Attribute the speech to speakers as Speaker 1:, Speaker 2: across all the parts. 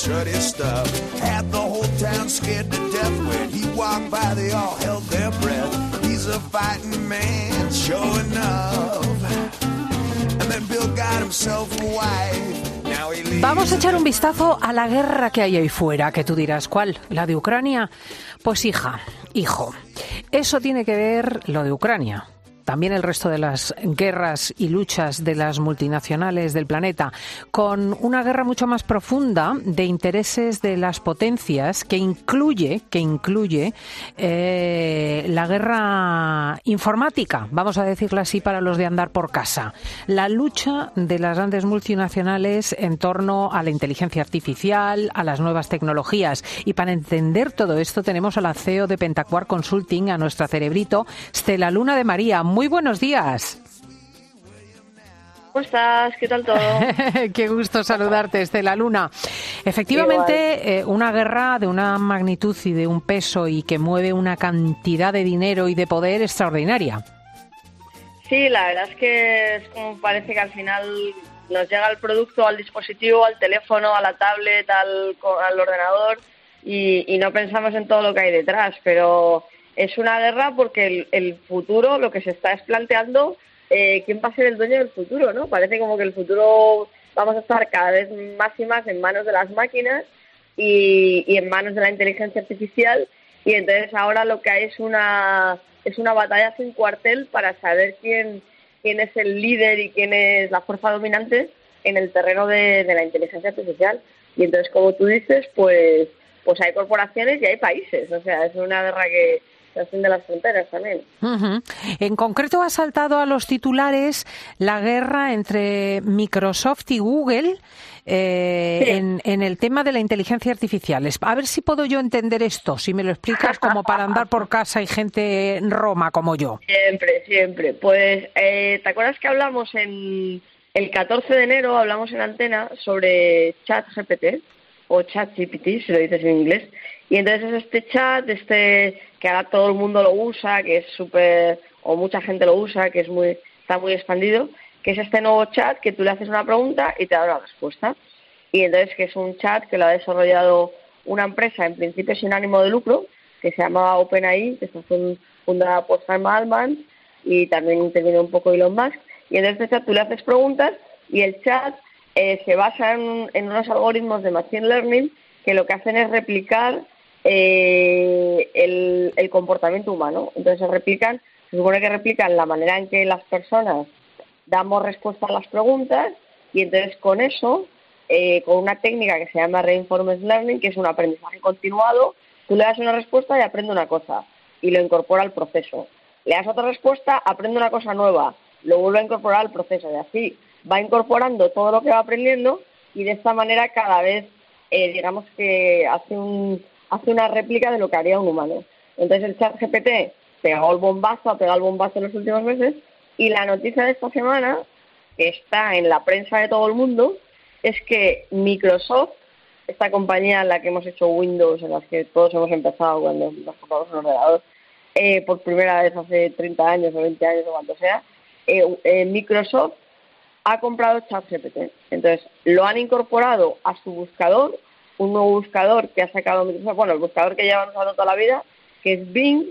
Speaker 1: shut his stuff. Had the whole town scared to death when he walked by, they all held their breath. He's a fighting man, sure enough. And then Bill got himself a wife. Now he leaves
Speaker 2: Vamos a echar un vistazo a la guerra que hay ahí fuera, que tú dirás, ¿cuál? ¿La de Ucrania? Pues hija, hijo, eso tiene que ver lo de Ucrania. También el resto de las guerras y luchas de las multinacionales del planeta, con una guerra mucho más profunda de intereses de las potencias que incluye, que incluye eh, la guerra informática, vamos a decirlo así para los de andar por casa, la lucha de las grandes multinacionales en torno a la inteligencia artificial, a las nuevas tecnologías. Y para entender todo esto tenemos a la CEO de Pentacuar Consulting, a nuestra cerebrito, Stella Luna de María. Muy buenos días.
Speaker 3: ¿Cómo estás? ¿Qué tal todo?
Speaker 2: Qué gusto saludarte, Estela Luna. Efectivamente, eh, una guerra de una magnitud y de un peso y que mueve una cantidad de dinero y de poder extraordinaria.
Speaker 3: Sí, la verdad es que es como parece que al final nos llega el producto al dispositivo, al teléfono, a la tablet, al, al ordenador y, y no pensamos en todo lo que hay detrás. Pero es una guerra porque el, futuro, lo que se está es planteando eh, quién va a ser el dueño del futuro, ¿no? Parece como que el futuro vamos a estar cada vez más y más en manos de las máquinas y, y en manos de la inteligencia artificial. Y entonces ahora lo que hay es una es una batalla sin cuartel para saber quién quién es el líder y quién es la fuerza dominante en el terreno de, de la inteligencia artificial. Y entonces como tú dices pues pues hay corporaciones y hay países. O sea es una guerra que de las fronteras también.
Speaker 2: En concreto ha saltado a los titulares la guerra entre Microsoft y Google eh,
Speaker 3: Sí.
Speaker 2: en, en el tema de la inteligencia artificial. A ver si puedo yo entender esto, si me lo explicas como para andar por casa y gente en Roma como yo.
Speaker 3: Siempre, siempre. Pues, eh, ¿te acuerdas que hablamos en el 14 de enero, hablamos en antena sobre ChatGPT o ChatGPT, si lo dices en inglés? Y entonces es este chat, este que ahora todo el mundo lo usa, que es súper, o mucha gente lo usa, que es muy, está muy expandido, que es este nuevo chat que tú le haces una pregunta y te da una respuesta. Y entonces que es un chat que lo ha desarrollado una empresa en principio sin ánimo de lucro, que se llamaba OpenAI, que está fun- fundada por Sam Altman y también interviene un poco Elon Musk. Y en este tú le haces preguntas y el chat eh, se basa en, en unos algoritmos de Machine Learning que lo que hacen es replicar eh, el, el comportamiento humano. Entonces se replican, se supone que replican la manera en que las personas damos respuesta a las preguntas y entonces con eso, eh, con una técnica que se llama Reinforcement Learning, que es un aprendizaje continuado, tú le das una respuesta y aprende una cosa y lo incorpora al proceso. Le das otra respuesta, aprende una cosa nueva, lo vuelve a incorporar al proceso y así va incorporando todo lo que va aprendiendo y de esta manera cada vez, eh, digamos que hace, un, hace una réplica de lo que haría un humano. Entonces el chat GPT pegó el bombazo, ha pegado el bombazo en los últimos meses y la noticia de esta semana, que está en la prensa de todo el mundo, es que Microsoft, esta compañía en la que hemos hecho Windows, en la que todos hemos empezado cuando nos compramos un ordenador, eh, por primera vez hace 30 años o 20 años o cuanto sea, eh, eh, Microsoft ha comprado ChatGPT. Entonces, lo han incorporado a su buscador, un nuevo buscador que ha sacado Microsoft, bueno, el buscador que llevan usando toda la vida, que es Bing,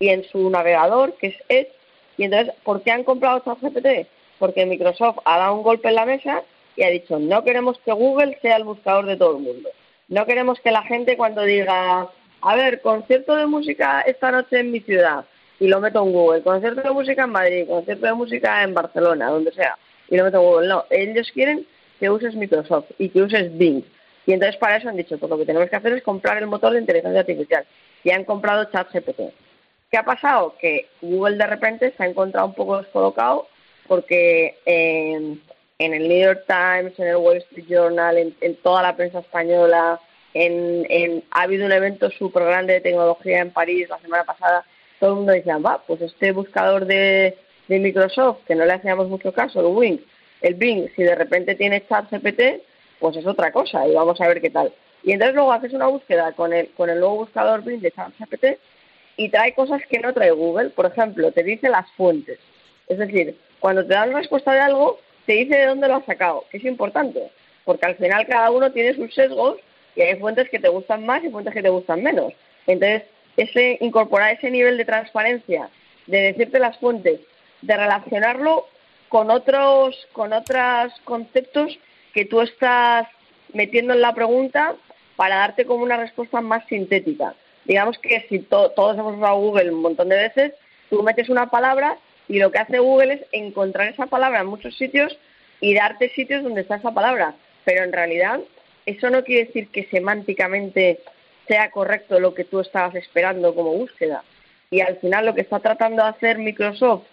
Speaker 3: y en su navegador, que es Edge. Y entonces, ¿por qué han comprado ChatGPT? Porque Microsoft ha dado un golpe en la mesa y ha dicho, no queremos que Google sea el buscador de todo el mundo. No queremos que la gente cuando diga, a ver, concierto de música esta noche en mi ciudad, y lo meto en Google, concierto de música en Madrid, concierto de música en Barcelona, donde sea, y lo meto en Google. No, ellos quieren que uses Microsoft y que uses Bing. Y entonces para eso han dicho, pues lo que tenemos que hacer es comprar el motor de inteligencia artificial. Y han comprado ChatGPT. ¿Qué ha pasado? Que Google de repente se ha encontrado un poco descolocado porque en, en el New York Times, en el Wall Street Journal, en, en toda la prensa española, en, en- ha habido un evento súper grande de tecnología en París la semana pasada, todo el mundo decía, va, pues este buscador de, de Microsoft, que no le hacíamos mucho caso, el Bing, el Bing, si de repente tiene ChatGPT, pues es otra cosa y vamos a ver qué tal. Y entonces luego haces una búsqueda con el, con el nuevo buscador Bing de ChatGPT y trae cosas que no trae Google. Por ejemplo, te dice las fuentes. Es decir, cuando te dan respuesta de algo, te dice de dónde lo has sacado, que es importante, porque al final cada uno tiene sus sesgos y hay fuentes que te gustan más y fuentes que te gustan menos. Entonces, ese incorporar ese nivel de transparencia, de decirte las fuentes, de relacionarlo con otros con otros conceptos que tú estás metiendo en la pregunta para darte como una respuesta más sintética. Digamos que si todos hemos usado Google un montón de veces, tú metes una palabra y lo que hace Google es encontrar esa palabra en muchos sitios y darte sitios donde está esa palabra. Pero en realidad eso no quiere decir que semánticamente sea correcto lo que tú estabas esperando como búsqueda. Y al final lo que está tratando de hacer Microsoft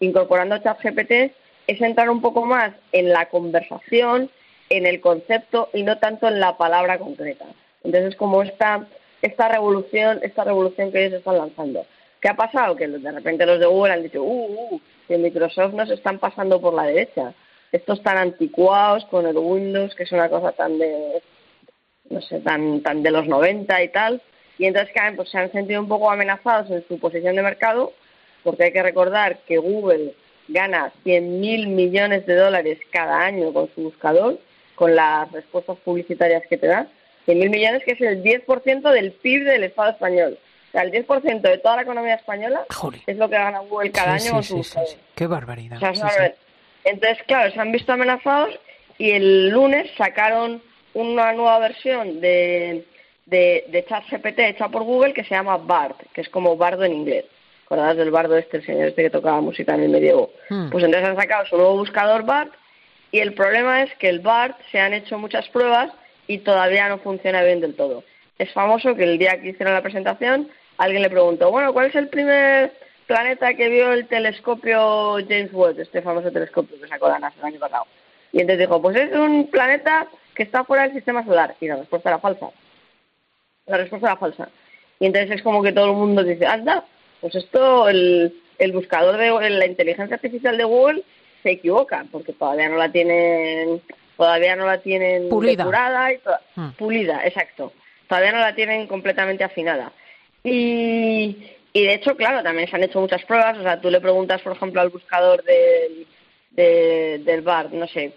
Speaker 3: incorporando ChatGPT es entrar un poco más en la conversación, en el concepto y no tanto en la palabra concreta. Entonces, como esta, esta revolución, esta revolución que ellos están lanzando. ¿Qué ha pasado? Que de repente los de Google han dicho, uh, uh, que Microsoft nos están pasando por la derecha. Estos tan anticuados con el Windows, que es una cosa tan de, no sé, tan, tan de los 90 y tal. Y entonces pues, se han sentido un poco amenazados en su posición de mercado, porque hay que recordar que Google gana 100.000 millones de dólares cada año con su buscador, con las respuestas publicitarias que te da. 100.000 millones, que es el 10% del PIB del Estado español. O sea, el 10% de toda la economía española es lo que gana Google cada año con su buscador.
Speaker 2: Qué barbaridad.
Speaker 3: Entonces, claro, se han visto amenazados y el lunes sacaron una nueva versión de, de, de ChatGPT hecha por Google que se llama BART, que es como bardo en inglés. ¿Acordás del bardo este, el señor este que tocaba música en el medievo? Hmm. Pues entonces han sacado su nuevo buscador BART y el problema es que el BART se han hecho muchas pruebas y todavía no funciona bien del todo. Es famoso que el día que hicieron la presentación alguien le preguntó, bueno, ¿cuál es el primer planeta que vio el telescopio James Webb, este famoso telescopio que sacó la NASA el año pasado? Y entonces dijo, pues es un planeta que está fuera del sistema solar. Y la respuesta era falsa. La respuesta era falsa. Y entonces es como que todo el mundo dice, anda, pues esto, el, el buscador de la inteligencia artificial de Google se equivoca, porque todavía no la tienen, todavía no la tienen
Speaker 2: pulida.
Speaker 3: y hmm. pulida, exacto. Todavía no la tienen completamente afinada. Y, y de hecho, claro, también se han hecho muchas pruebas. O sea, tú le preguntas, por ejemplo, al buscador del, del bar, no sé,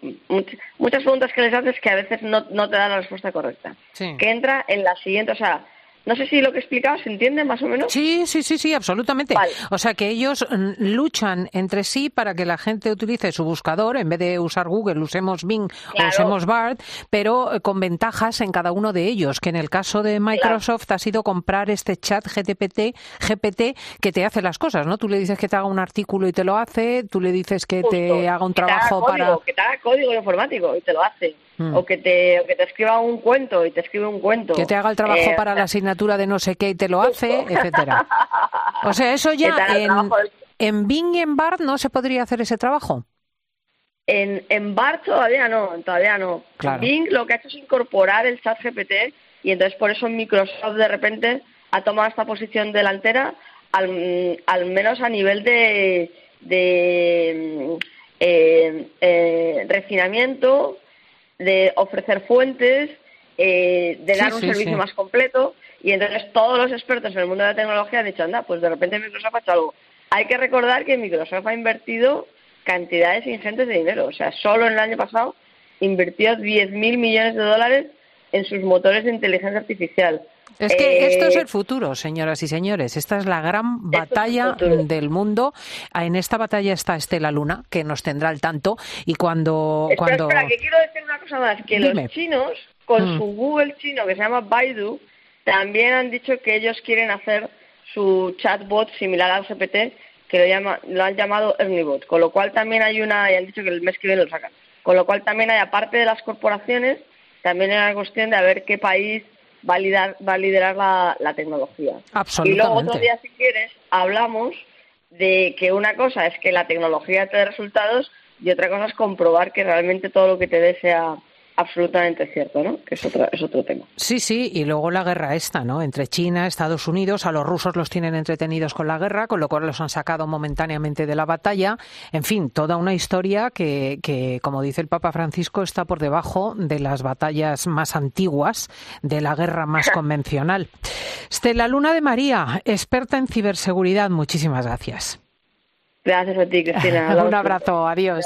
Speaker 3: muchas preguntas que les haces que a veces no, no te dan la respuesta correcta. Que entra en la siguiente, o sea, no sé si lo que he explicado se entiende más o menos.
Speaker 2: Sí, sí, sí, sí, absolutamente. O sea que ellos mm, luchan entre sí para que la gente utilice su buscador, en vez de usar Google, usemos Bing o usemos BART, pero eh, con ventajas en cada uno de ellos, que en el caso de Microsoft ha sido comprar este chat GTPT, GPT que te hace las cosas, ¿no? Tú le dices que te haga un artículo y te lo hace, tú le dices que te haga un trabajo para...
Speaker 3: Que te haga código informático y te lo hace. Mm. O, que te, que te escriba un cuento y te escribe un cuento.
Speaker 2: Que te haga el trabajo eh, para la asignatura de no sé qué y te lo hace, etcétera. O sea, eso ya en, en Bing y en BART no se podría hacer ese trabajo.
Speaker 3: En, en BART todavía no, todavía no. Bing lo que ha hecho es incorporar el chat GPT y entonces por eso Microsoft de repente ha tomado esta posición delantera, al, al menos a nivel de, de eh, eh, refinamiento de ofrecer fuentes, eh, de dar un servicio más completo. Y entonces todos los expertos en el mundo de la tecnología han dicho, anda, pues de repente Microsoft ha hecho algo. Hay que recordar que Microsoft ha invertido cantidades ingentes de dinero. O sea, solo en el año pasado invirtió 10.000 millones de dólares en sus motores de inteligencia artificial.
Speaker 2: Es que esto es el eh, futuro, señoras y señores. Esta es la gran batalla del mundo. En esta batalla está Estela Luna, que nos tendrá al tanto. Y cuando. cuando...
Speaker 3: Espera, que quiero decir una cosa más: que los chinos, con mm. su Google chino que se llama Baidu, también han dicho que ellos quieren hacer su chatbot similar al GPT, que lo, llama, lo han llamado Erniebot. Con lo cual también hay una. Y han dicho que el mes que viene lo sacan. Con lo cual también hay, aparte de las corporaciones, también hay una cuestión de a ver qué país va a liderar, la, tecnología. Y luego otro día, si quieres, hablamos de que una cosa es que la tecnología te dé resultados y otra cosa es comprobar que realmente todo lo que te dé sea absolutamente cierto, ¿no? Que es otro, es otro tema.
Speaker 2: Sí, sí, y luego la guerra esta, ¿no? Entre China, Estados Unidos, a los rusos los tienen entretenidos con la guerra, con lo cual los han sacado momentáneamente de la batalla. En fin, toda una historia que, que como dice el Papa Francisco, está por debajo de las batallas más antiguas, de la guerra más convencional. Stella Luna de María, experta en ciberseguridad, muchísimas gracias.
Speaker 3: Gracias a ti, Cristina.
Speaker 2: Un abrazo, adiós.